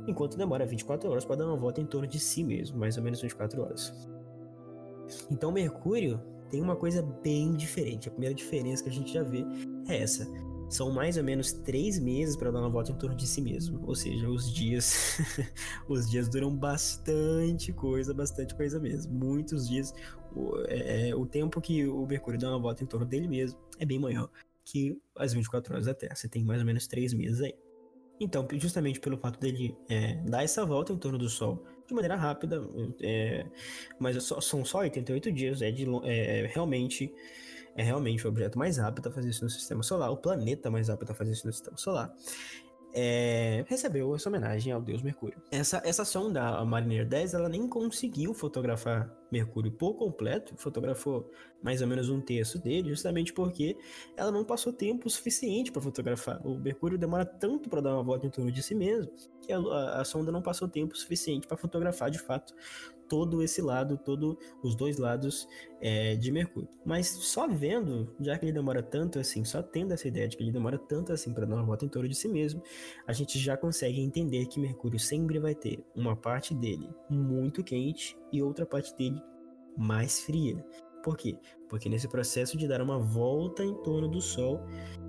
Enquanto demora 24 horas para dar uma volta em torno de si mesmo, mais ou menos 24 horas. Então Mercúrio tem uma coisa bem diferente. A primeira diferença que a gente já vê é essa. São mais ou menos três meses para dar uma volta em torno de si mesmo. Ou seja, os dias. os dias duram bastante coisa, bastante coisa mesmo. Muitos dias. O, é, é, o tempo que o Mercúrio dá uma volta em torno dele mesmo é bem maior que as 24 horas da Terra. Você tem mais ou menos três meses aí. Então, justamente pelo fato dele é, dar essa volta em torno do Sol de maneira rápida, é, mas só, são só 88 dias, é, de, é, realmente é realmente o objeto mais rápido a fazer isso no sistema solar, o planeta mais rápido a fazer isso no sistema solar é, recebeu essa homenagem ao deus Mercúrio. Essa, essa sonda, a Mariner 10, ela nem conseguiu fotografar Mercúrio por completo, fotografou mais ou menos um terço dele, justamente porque ela não passou tempo suficiente para fotografar. O Mercúrio demora tanto para dar uma volta em torno de si mesmo que a, a, a sonda não passou tempo suficiente para fotografar de fato todo esse lado, todo os dois lados é, de Mercúrio. Mas só vendo, já que ele demora tanto assim, só tendo essa ideia de que ele demora tanto assim para dar uma volta em torno de si mesmo, a gente já consegue entender que Mercúrio sempre vai ter uma parte dele muito quente e outra parte dele mais fria. Por quê? Porque nesse processo de dar uma volta em torno do Sol,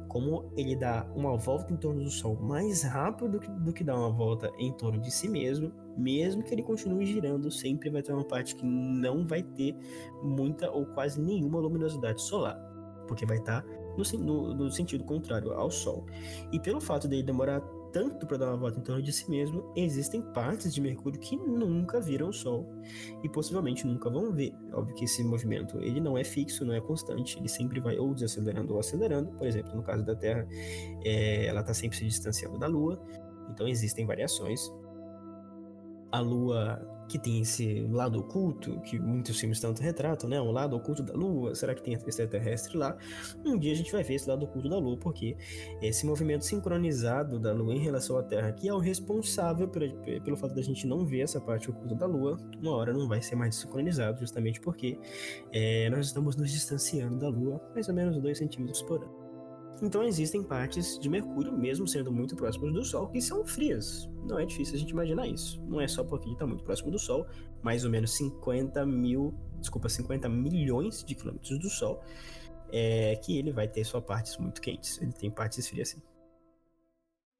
como ele dá uma volta em torno do Sol mais rápido do que, do que dá uma volta em torno de si mesmo, mesmo que ele continue girando, sempre vai ter uma parte que não vai ter muita ou quase nenhuma luminosidade solar, porque vai estar no, no, no sentido contrário ao Sol. E pelo fato dele demorar tanto para dar uma volta em torno de si mesmo, existem partes de Mercúrio que nunca viram o Sol e possivelmente nunca vão ver. Óbvio que esse movimento ele não é fixo, não é constante, ele sempre vai ou desacelerando ou acelerando. Por exemplo, no caso da Terra, é, ela está sempre se distanciando da Lua, então existem variações a Lua que tem esse lado oculto, que muitos filmes tanto retratam, né? O lado oculto da Lua, será que tem extraterrestre lá? Um dia a gente vai ver esse lado oculto da Lua, porque esse movimento sincronizado da Lua em relação à Terra, que é o responsável pelo, pelo fato da gente não ver essa parte oculta da Lua, uma hora não vai ser mais sincronizado, justamente porque é, nós estamos nos distanciando da Lua mais ou menos 2 centímetros por ano. Então existem partes de Mercúrio, mesmo sendo muito próximos do Sol, que são frias. Não é difícil a gente imaginar isso. Não é só porque ele está muito próximo do Sol, mais ou menos 50 mil, desculpa, 50 milhões de quilômetros do Sol, é que ele vai ter suas partes muito quentes. Ele tem partes frias assim.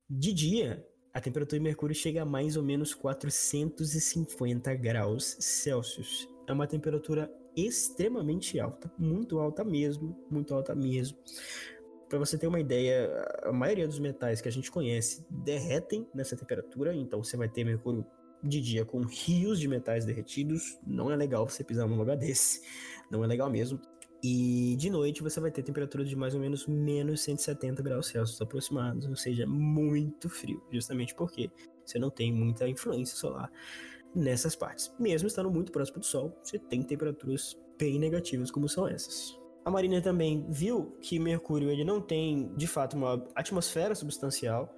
De dia, a temperatura de Mercúrio chega a mais ou menos 450 graus Celsius. É uma temperatura extremamente alta, muito alta mesmo, muito alta mesmo. Para você ter uma ideia, a maioria dos metais que a gente conhece derretem nessa temperatura, então você vai ter Mercúrio de dia com rios de metais derretidos. Não é legal você pisar num lugar desse, não é legal mesmo. E de noite você vai ter temperatura de mais ou menos menos 170 graus Celsius aproximados, ou seja, muito frio, justamente porque você não tem muita influência solar nessas partes. Mesmo estando muito próximo do Sol, você tem temperaturas bem negativas como são essas. A Marina também viu que Mercúrio ele não tem, de fato, uma atmosfera substancial,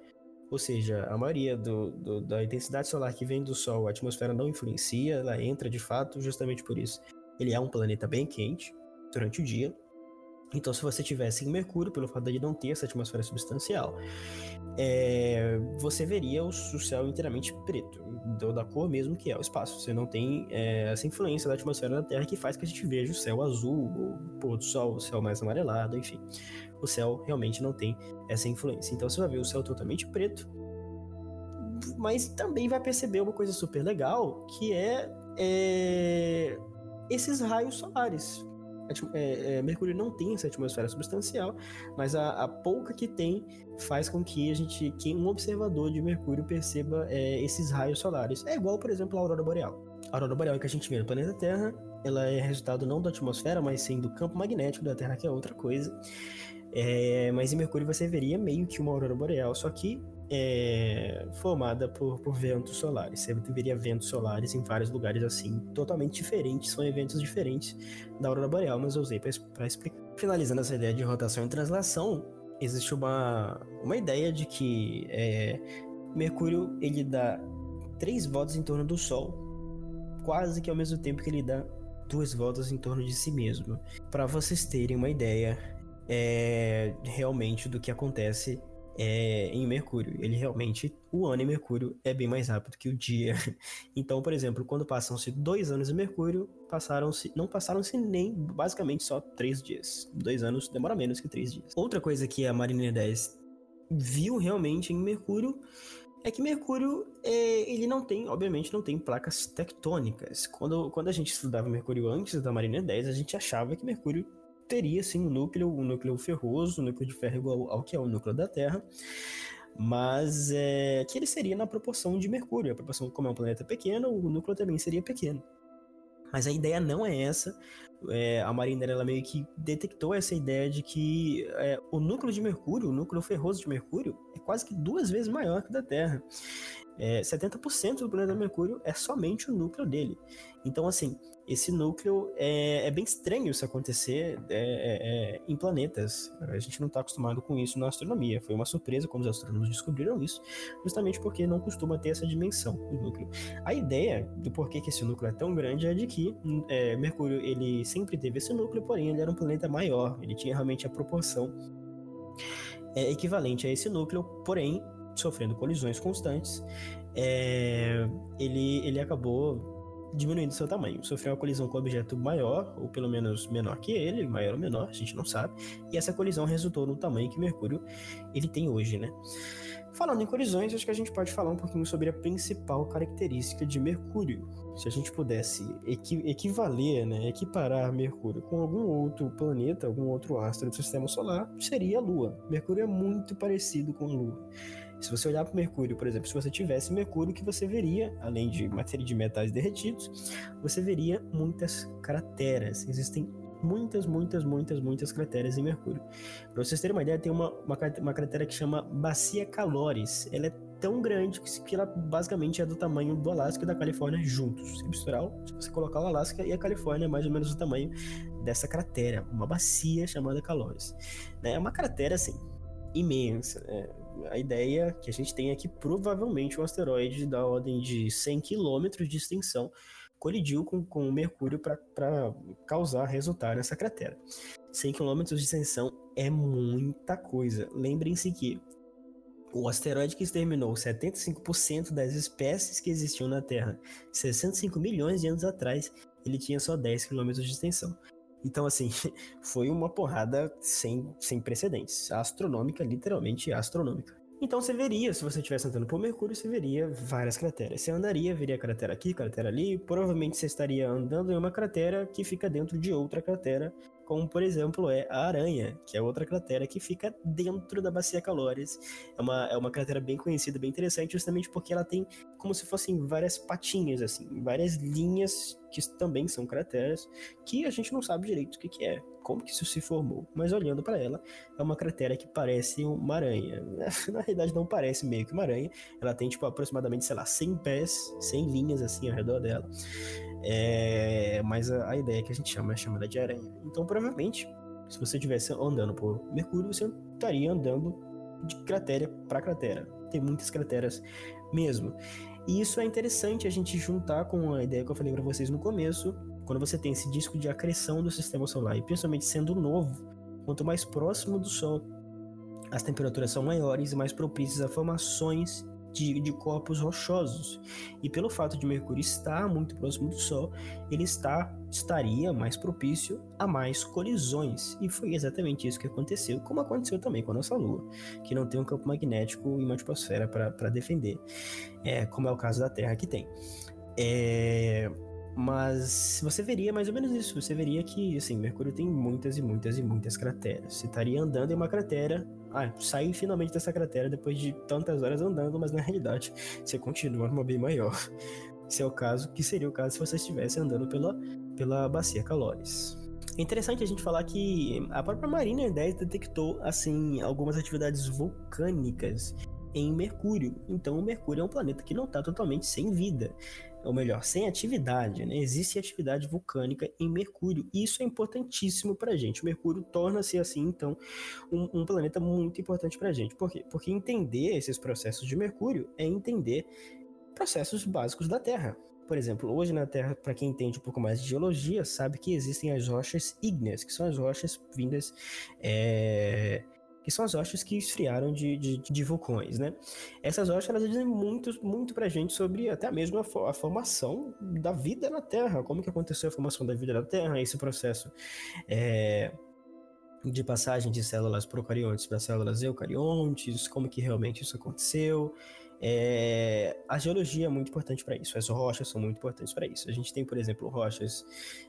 ou seja, a maioria do, do, da intensidade solar que vem do Sol, a atmosfera não influencia, ela entra de fato justamente por isso. Ele é um planeta bem quente durante o dia, então, se você tivesse em Mercúrio, pelo fato de não ter essa atmosfera substancial, é, você veria o, céu inteiramente preto, da cor mesmo que é o espaço. Você não tem é, essa influência da atmosfera da Terra que faz que a gente veja o céu azul, o pôr do sol, o céu mais amarelado, enfim. O céu realmente não tem essa influência. Então, você vai ver o céu totalmente preto, mas também vai perceber uma coisa super legal, que é, é esses raios solares é, é, Mercúrio não tem essa atmosfera substancial, mas a, a, pouca que tem faz com que a gente, que um observador de Mercúrio perceba é, esses raios solares. É igual, por exemplo, a aurora boreal. A aurora boreal que a gente vê no planeta Terra, ela é resultado não da atmosfera, mas sim do campo magnético da Terra, que é outra coisa. É, mas em Mercúrio você veria meio que uma aurora boreal, só que é, formada por, por ventos solares. Você veria ventos solares em vários lugares assim, totalmente diferentes, são eventos diferentes da aurora boreal, mas eu usei para explicar. Finalizando essa ideia de rotação e translação, existe uma, uma ideia de que é, Mercúrio ele dá três voltas em torno do Sol, quase que ao mesmo tempo que ele dá duas voltas em torno de si mesmo. Para vocês terem uma ideia é, realmente do que acontece é, em Mercúrio. Ele realmente, o ano em Mercúrio é bem mais rápido que o dia. Então, por exemplo, quando passam-se dois anos em Mercúrio, passaram-se, não passaram-se nem basicamente só três dias. Dois anos demora menos que três dias. Outra coisa que a Mariner 10 viu realmente em Mercúrio é que Mercúrio, é, ele não tem, obviamente, não tem placas tectônicas. Quando, quando a gente estudava Mercúrio antes da Mariner 10, a gente achava que Mercúrio teria sim um núcleo, um núcleo ferroso, um núcleo de ferro igual ao que é o núcleo da Terra, mas é, que ele seria na proporção de Mercúrio. A proporção, como é um planeta pequeno, o núcleo também seria pequeno. Mas a ideia não é essa. É, a Mariner ela meio que detectou essa ideia de que é, o núcleo de Mercúrio, o núcleo ferroso de Mercúrio, é quase que duas vezes maior que o da Terra. É, 70% do planeta Mercúrio é somente o núcleo dele. Então, assim, esse núcleo é, é bem estranho isso acontecer é, é, é em planetas. A gente não está acostumado com isso na astronomia. Foi uma surpresa quando os astrônomos descobriram isso, justamente porque não costuma ter essa dimensão do núcleo. A ideia do porquê que esse núcleo é tão grande é de que é, Mercúrio ele sempre teve esse núcleo, porém ele era um planeta maior. Ele tinha realmente a proporção é, equivalente a esse núcleo, porém sofrendo colisões constantes, ele, ele acabou diminuindo seu tamanho. Sofreu uma colisão com um objeto maior, ou pelo menos menor que ele, maior ou menor, a gente não sabe, e essa colisão resultou no tamanho que Mercúrio ele tem hoje, né? Falando em colisões, acho que a gente pode falar um pouquinho sobre a principal característica de Mercúrio. Se a gente pudesse equi equivaler, né, equiparar Mercúrio com algum outro planeta, algum outro astro do sistema solar, seria a Lua. Mercúrio é muito parecido com a Lua. Se você olhar para Mercúrio, por exemplo, se você tivesse Mercúrio, que você veria, além de matéria de metais derretidos, você veria muitas crateras. Existem muitas, muitas, muitas, muitas crateras em Mercúrio. Para vocês terem uma ideia, tem uma, uma, uma cratera que chama Bacia Calores. Ela é tão grande que ela basicamente é do tamanho do Alasca e da Califórnia juntos. Se misturar, se você colocar o Alasca e a Califórnia, é mais ou menos o tamanho dessa cratera, uma bacia chamada Calores. Né? É uma cratera assim imensa. Né? A ideia que a gente tem é que provavelmente um asteroide da ordem de 100 km de extensão colidiu com, com o Mercúrio para causar, resultar nessa cratera. 100 km de extensão é muita coisa. Lembrem-se que o asteroide que exterminou 75% das espécies que existiam na Terra 65 milhões de anos atrás, ele tinha só 10 quilômetros de extensão. Então, assim, foi uma porrada sem, sem precedentes. Astronômica, literalmente astronômica. Então você veria, se você estivesse andando por Mercúrio, você veria várias crateras. Você andaria, veria cratera aqui, cratera ali. Provavelmente você estaria andando em uma cratera que fica dentro de outra cratera como por exemplo é a Aranha, que é outra cratera que fica dentro da Bacia Calores. É uma, é uma cratera bem conhecida, bem interessante, justamente porque ela tem como se fossem várias patinhas, assim, várias linhas que também são crateras, que a gente não sabe direito o que, que é, como que isso se formou. Mas olhando para ela, é uma cratera que parece uma aranha. Na realidade, não parece meio que uma aranha. Ela tem, tipo, aproximadamente, sei lá, 100 pés, 100 linhas, assim, ao redor dela. É, mas a, a, ideia que a gente chama é chamada de aranha. Então, provavelmente, se você estivesse andando por Mercúrio, você estaria andando de cratera para cratera. Tem muitas crateras mesmo. E isso é interessante a gente juntar com a ideia que eu falei para vocês no começo, quando você tem esse disco de acreção do sistema solar, e principalmente sendo novo, quanto mais próximo do Sol, as temperaturas são maiores e mais propícias a formações de, de, corpos rochosos. E pelo fato de Mercúrio estar muito próximo do Sol, ele está estaria mais propício a mais colisões. E foi exatamente isso que aconteceu, como aconteceu também com a nossa Lua, que não tem um campo magnético e uma atmosfera para defender, é, como é o caso da Terra que tem. É, mas você veria mais ou menos isso. Você veria que, assim, Mercúrio tem muitas e muitas e muitas crateras. Você estaria andando em uma cratera. Ah, saí finalmente dessa cratera depois de tantas horas andando, mas na realidade você continua numa bem maior. Esse é o caso, que seria o caso se você estivesse andando pela, pela bacia Calores. É interessante a gente falar que a própria Mariner 10 detectou, assim, algumas atividades vulcânicas em Mercúrio. Então, o Mercúrio é um planeta que não está totalmente sem vida ou melhor, sem atividade, né? Existe atividade vulcânica em Mercúrio. E isso é importantíssimo para a gente. Mercúrio torna-se, assim, então, um, um planeta muito importante para a gente. Por quê? Porque entender esses processos de Mercúrio é entender processos básicos da Terra. Por exemplo, hoje na Terra, para quem entende um pouco mais de geologia, sabe que existem as rochas ígneas, que são as rochas vindas é, que são as rochas que esfriaram de, de, de vulcões, né? Essas rochas, elas dizem muito, muito pra gente sobre até mesmo a, a, formação da vida na Terra, como que aconteceu a formação da vida na Terra, esse processo é, de passagem de células procariontes para células eucariontes, como que realmente isso aconteceu, é, a geologia é muito importante para isso, as rochas são muito importantes para isso. A gente tem, por exemplo, rochas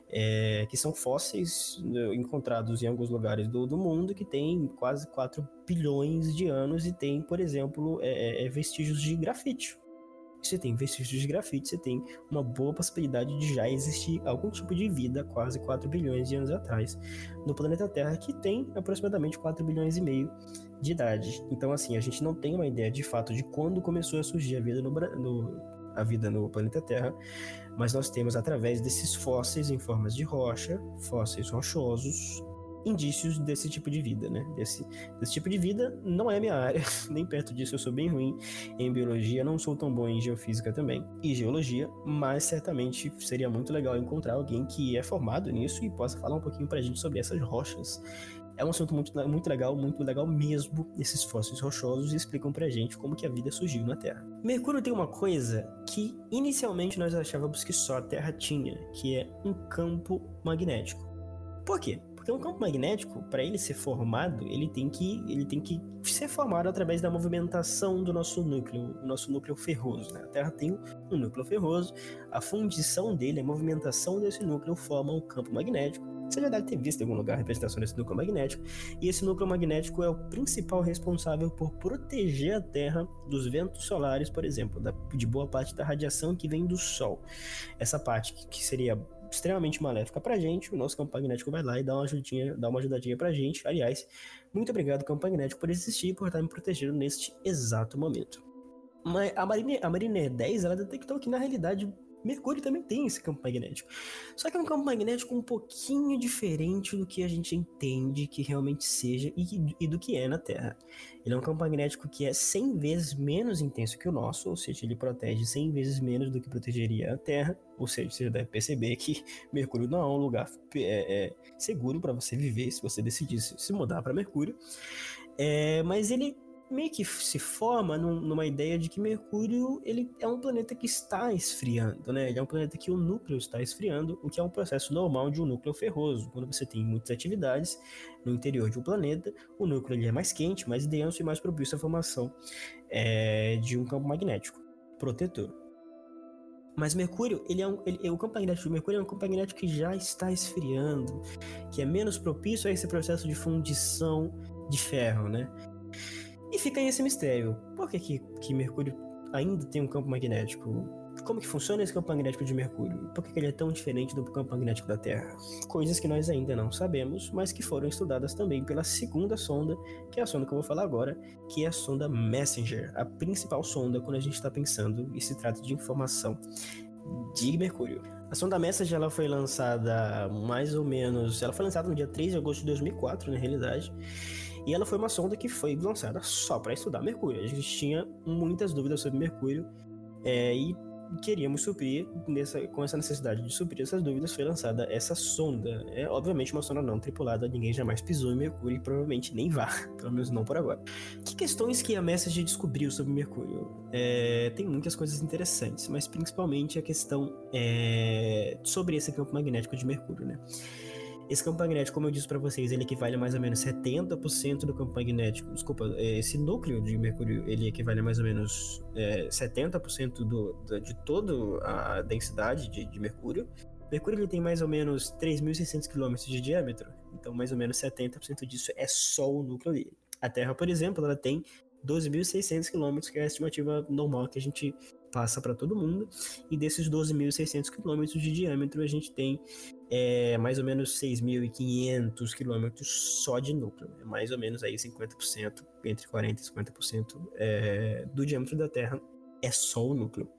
é, que são fósseis né, encontrados em alguns lugares do, do, mundo que têm quase 4 bilhões de anos e tem, por exemplo, é, é vestígios de grafite você tem vestígios de grafite, você tem uma boa possibilidade de já existir algum tipo de vida quase 4 bilhões de anos atrás no planeta Terra, que tem aproximadamente 4 bilhões e meio de idade. Então, assim, a gente não tem uma ideia de fato de quando começou a surgir a vida no, no a vida no planeta Terra, mas nós temos através desses fósseis em formas de rocha, fósseis rochosos, indícios desse tipo de vida, né? Desse, desse tipo de vida não é minha área, nem perto disso eu sou bem ruim em biologia, não sou tão bom em geofísica também e geologia, mas certamente seria muito legal encontrar alguém que é formado nisso e possa falar um pouquinho pra gente sobre essas rochas. É um assunto muito, muito legal, muito legal mesmo, esses fósseis rochosos explicam pra gente como que a vida surgiu na Terra. Mercúrio tem uma coisa que inicialmente nós achávamos que só a Terra tinha, que é um campo magnético. Por quê? Porque um campo magnético, para ele ser formado, ele tem que ele tem que ser formado através da movimentação do nosso núcleo, o nosso núcleo ferroso. Né? A Terra tem um núcleo ferroso, a fundição dele, a movimentação desse núcleo forma um campo magnético. Você já deve ter visto em algum lugar a representação desse núcleo magnético. E esse núcleo magnético é o principal responsável por proteger a Terra dos ventos solares, por exemplo, da, de boa parte da radiação que vem do Sol. Essa parte que, que seria extremamente maléfica pra gente, o nosso campo magnético vai lá e dá uma ajudinha, dá uma ajudadinha pra gente. Aliás, muito obrigado, campo magnético, por existir e por estar me protegendo neste exato momento. Mas a Marine, a Mariner 10, ela detectou que na realidade Mercúrio também tem esse campo magnético. Só que é um campo magnético um pouquinho diferente do que a gente entende que realmente seja e, e, do que é na Terra. Ele é um campo magnético que é 100 vezes menos intenso que o nosso, ou seja, ele protege 100 vezes menos do que protegeria a Terra. Ou seja, você deve perceber que Mercúrio não é um lugar é, é, seguro para você viver se você decidisse se mudar para Mercúrio. É, mas ele meio que se forma num, numa ideia de que Mercúrio ele é um planeta que está esfriando, né? Ele é um planeta que o núcleo está esfriando, o que é um processo normal de um núcleo ferroso. Quando você tem muitas atividades no interior de um planeta, o núcleo ele é mais quente, mais denso e mais propício à formação é, de um campo magnético protetor. Mas Mercúrio, ele é um, ele, o campo magnético de Mercúrio é um campo magnético que já está esfriando, que é menos propício a esse processo de fundição de ferro, né? E fica aí esse mistério. Por que, que, que Mercúrio ainda tem um campo magnético? Como que funciona esse campo magnético de Mercúrio? Por que, que ele é tão diferente do campo magnético da Terra? Coisas que nós ainda não sabemos, mas que foram estudadas também pela segunda sonda, que é a sonda que eu vou falar agora, que é a sonda Messenger, a principal sonda quando a gente está pensando e se trata de informação de Mercúrio. A sonda Messenger ela foi lançada mais ou menos. Ela foi lançada no dia 3 de agosto de 2004, na realidade. E ela foi uma sonda que foi lançada só para estudar Mercúrio. A gente tinha muitas dúvidas sobre Mercúrio é, e queríamos suprir, nessa, com essa necessidade de suprir essas dúvidas, foi lançada essa sonda. É obviamente uma sonda não tripulada, ninguém jamais pisou em Mercúrio e provavelmente nem vá, pelo menos não por agora. Que questões que a Message descobriu sobre Mercúrio? É, tem muitas coisas interessantes, mas principalmente a questão é, sobre esse campo magnético de Mercúrio, né? Esse campo magnético, como eu disse para vocês, ele equivale a mais ou menos 70% do campo magnético. Desculpa, é, esse núcleo de Mercúrio, ele equivale a mais ou menos é, 70% do, de toda a densidade de, de Mercúrio. Mercúrio ele tem mais ou menos 3.600 km de diâmetro, então mais ou menos 70% disso é só o núcleo dele. A Terra, por exemplo, ela tem 12.600 km, que é a estimativa normal que a gente passa para todo mundo. E desses 12.600 km de diâmetro, a gente tem é, mais ou menos 6.500 km só de núcleo. É mais ou menos aí 50%, entre 40% e 50% é, do diâmetro da Terra é só o núcleo.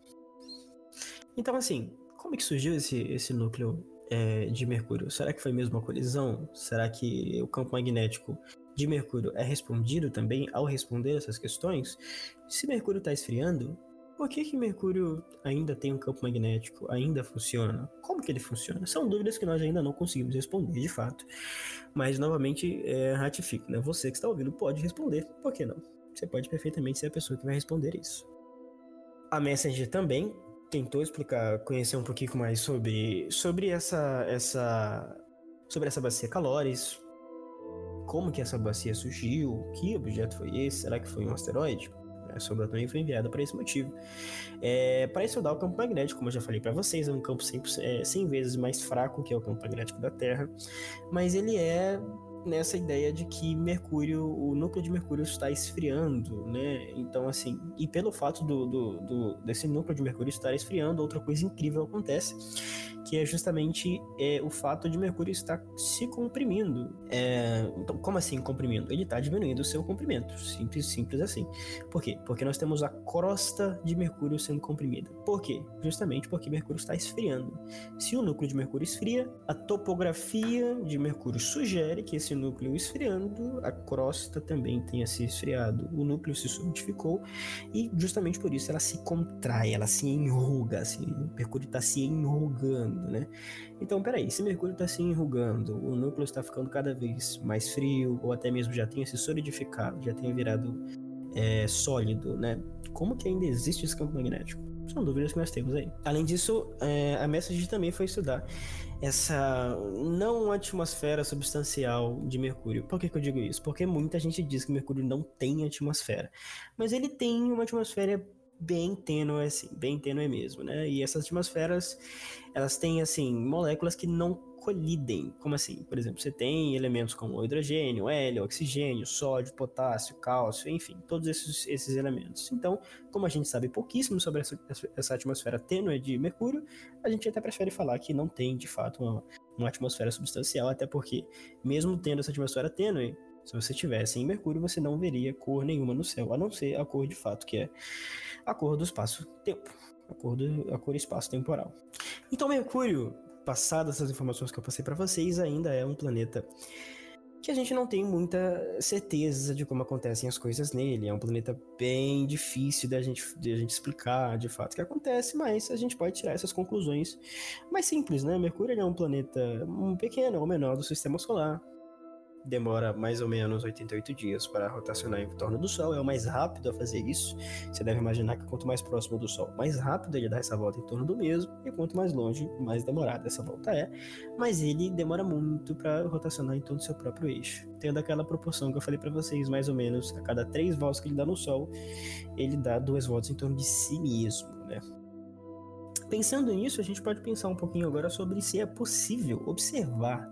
Então, assim, como é que surgiu esse, esse núcleo é, de Mercúrio? Será que foi mesmo uma colisão? Será que o campo magnético de Mercúrio é respondido também ao responder essas questões? Se Mercúrio está esfriando, por que, que Mercúrio ainda tem um campo magnético? Ainda funciona? Como que ele funciona? São dúvidas que nós ainda não conseguimos responder, de fato. Mas, novamente, é, ratifico, né? Você que está ouvindo pode responder, por que não? Você pode perfeitamente ser a pessoa que vai responder isso. A Messenger também tentou explicar, conhecer um pouquinho mais sobre, sobre essa, essa, sobre essa bacia Calores, como que essa bacia surgiu, que objeto foi esse, será que foi um asteroide? A sonda também foi enviada para esse motivo. É, para estudar o campo magnético, como eu já falei para vocês, é um campo 100, é, 100 vezes mais fraco que é o campo magnético da Terra, mas ele é nessa ideia de que Mercúrio, o núcleo de Mercúrio está esfriando, né? Então, assim, e pelo fato do, do, do desse núcleo de Mercúrio estar esfriando, outra coisa incrível acontece que é justamente é, o fato de Mercúrio estar se comprimindo. É, então, como assim comprimindo? Ele está diminuindo o seu comprimento, simples, simples assim. Por quê? Porque nós temos a crosta de Mercúrio sendo comprimida. Por quê? Justamente porque Mercúrio está esfriando. Se o núcleo de Mercúrio esfria, a topografia de Mercúrio sugere que esse núcleo esfriando, a crosta também tenha se esfriado, o núcleo se solidificou e justamente por isso ela se contrai, ela se enruga, assim, Mercúrio está se enrugando né? Então, peraí, se Mercúrio está se enrugando, o núcleo está ficando cada vez mais frio, ou até mesmo já tenha se solidificado, já tenha virado é, sólido, né? Como que ainda existe esse campo magnético? São dúvidas que nós temos aí. Além disso, é, a Message também foi estudar essa não atmosfera substancial de Mercúrio. Por que, que eu digo isso? Porque muita gente diz que Mercúrio não tem atmosfera. Mas ele tem uma atmosfera bem tênue, assim, bem tênue mesmo, né? E essas atmosferas, elas têm, assim, moléculas que não colidem. Como assim? Por exemplo, você tem elementos como hidrogênio, hélio, oxigênio, sódio, potássio, cálcio, enfim, todos esses, esses elementos. Então, como a gente sabe pouquíssimo sobre essa, essa atmosfera tênue de Mercúrio, a gente até prefere falar que não tem, de fato, uma, uma atmosfera substancial, até porque, mesmo tendo essa atmosfera tênue, Se você tivesse em Mercúrio, você não veria cor nenhuma no céu, a não ser a cor de fato, que é a cor do espaço-tempo, a cor do a cor espaço-temporal. Então Mercúrio, passadas essas informações que eu passei para vocês, ainda é um planeta que a gente não tem muita certeza de como acontecem as coisas nele. É um planeta bem difícil da gente, de a gente explicar de fato o que acontece, mas a gente pode tirar essas conclusões mais simples, né? Mercúrio é um planeta um pequeno ou menor do sistema solar demora mais ou menos 88 dias para rotacionar em torno do Sol, é o mais rápido a fazer isso. Você deve imaginar que quanto mais próximo do Sol, mais rápido ele dá essa volta em torno do mesmo, e quanto mais longe, mais demorada essa volta é. Mas ele demora muito para rotacionar em torno do seu próprio eixo, tendo aquela proporção que eu falei para vocês, mais ou menos, a cada três voltas que ele dá no Sol, ele dá duas voltas em torno de si mesmo, né? Pensando nisso, a gente pode pensar um pouquinho agora sobre se é possível observar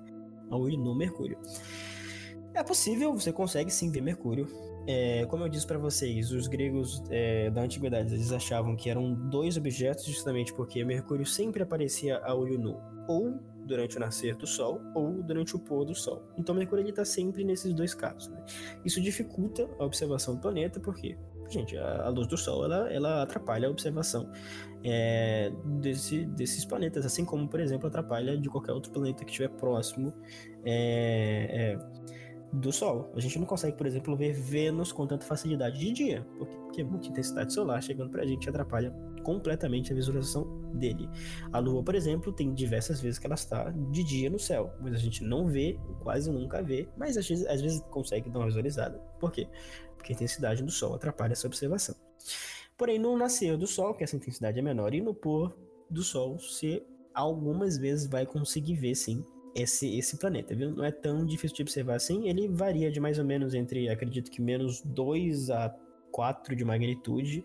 a olho no Mercúrio. É possível, você consegue sim ver Mercúrio. É, como eu disse para vocês, os gregos é, da antiguidade eles achavam que eram dois objetos justamente porque Mercúrio sempre aparecia a olho nu, ou durante o nascer do Sol ou durante o pôr do Sol. Então Mercúrio está sempre nesses dois casos. Né? Isso dificulta a observação do planeta porque, gente, a, a luz do Sol ela, ela atrapalha a observação é, desse, desses planetas, assim como, por exemplo, atrapalha de qualquer outro planeta que estiver próximo. É, é do Sol. A gente não consegue, por exemplo, ver Vênus com tanta facilidade de dia, porque, porque muita intensidade solar chegando para a gente atrapalha completamente a visualização dele. A Lua, por exemplo, tem diversas vezes que ela está de dia no céu, mas a gente não vê, quase nunca vê, mas às vezes, às vezes consegue dar uma visualizada. Por quê? Porque a intensidade do Sol atrapalha essa observação. Porém, no nascer do Sol, que essa intensidade é menor, e no pôr do Sol, você algumas vezes vai conseguir ver sim esse, esse planeta, viu? Não é tão difícil de observar assim. Ele varia de mais ou menos entre, acredito que menos 2 a 4 de magnitude.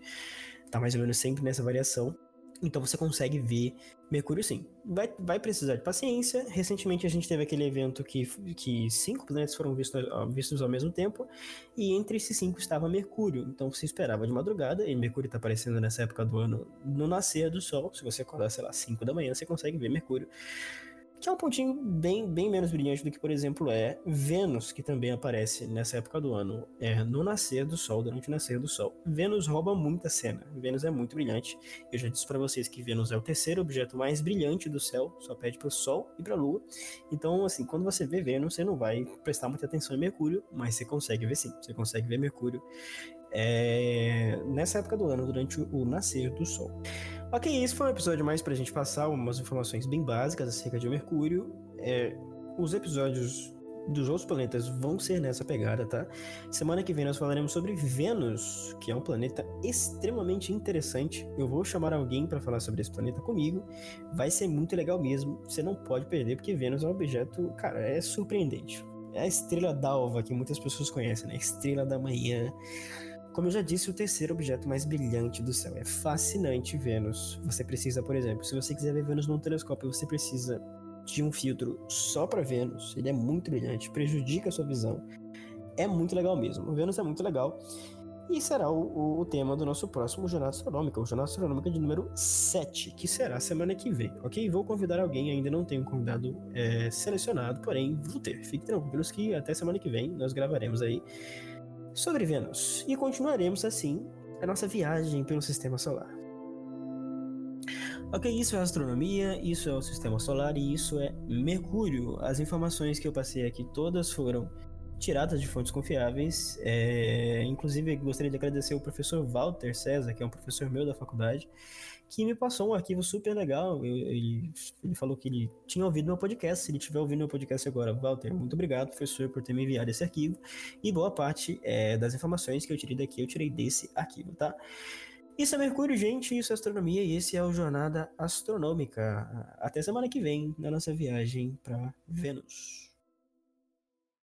Tá mais ou menos sempre nessa variação. Então você consegue ver Mercúrio sim. Vai, vai precisar de paciência. Recentemente a gente teve aquele evento que, que cinco planetas foram vistos, vistos ao mesmo tempo. E entre esses cinco estava Mercúrio. Então você esperava de madrugada. E Mercúrio está aparecendo nessa época do ano no nascer do Sol. Se você acordar, sei lá, 5 da manhã, você consegue ver Mercúrio que é um pontinho bem, bem menos brilhante do que, por exemplo, é Vênus, que também aparece nessa época do ano, é, no nascer do Sol, durante o nascer do Sol. Vênus rouba muita cena. Vênus é muito brilhante. Eu já disse para vocês que Vênus é o terceiro objeto mais brilhante do céu, só pede para o Sol e para a Lua. Então, assim, quando você vê Vênus, você não vai prestar muita atenção em Mercúrio, mas você consegue ver sim. Você consegue ver Mercúrio é, nessa época do ano, durante o nascer do Sol. Ok, esse foi um episódio mais pra gente passar umas informações bem básicas acerca de Mercúrio. É, os episódios dos outros planetas vão ser nessa pegada, tá? Semana que vem nós falaremos sobre Vênus, que é um planeta extremamente interessante. Eu vou chamar alguém para falar sobre esse planeta comigo. Vai ser muito legal mesmo. Você não pode perder, porque Vênus é um objeto, cara, é surpreendente. É a estrela d'alva que muitas pessoas conhecem, né? Estrela da manhã. Como eu já disse, o terceiro objeto mais brilhante do céu é fascinante Vênus. Você precisa, por exemplo, se você quiser ver Vênus num telescópio, você precisa de um filtro só para Vênus. Ele é muito brilhante, prejudica a sua visão. É muito legal mesmo. Vênus é muito legal. E será o, o, o, tema do nosso próximo Jornada Astronômica, o Jornada Astronômica de número 7, que será semana que vem, ok? Vou convidar alguém, ainda não tenho um convidado é, selecionado, porém vou ter. Fiquem tranquilos que até semana que vem nós gravaremos aí sobre Vênus e continuaremos assim a nossa viagem pelo sistema solar. Ok, isso é astronomia, isso é o sistema solar e isso é Mercúrio. As informações que eu passei aqui todas foram tiradas de fontes confiáveis. É, inclusive, gostaria de agradecer o professor Walter César, que é um professor meu da faculdade, que me passou um arquivo super legal. Eu, ele, ele, falou que ele tinha ouvido meu podcast. Se ele estiver ouvindo meu podcast agora, Walter, muito obrigado, professor, por ter me enviado esse arquivo. E boa parte é, das informações que eu tirei daqui, eu tirei desse arquivo, tá? Isso é Mercúrio, gente, isso é astronomia e esse é o Jornada Astronômica. Até semana que vem na nossa viagem para Vênus.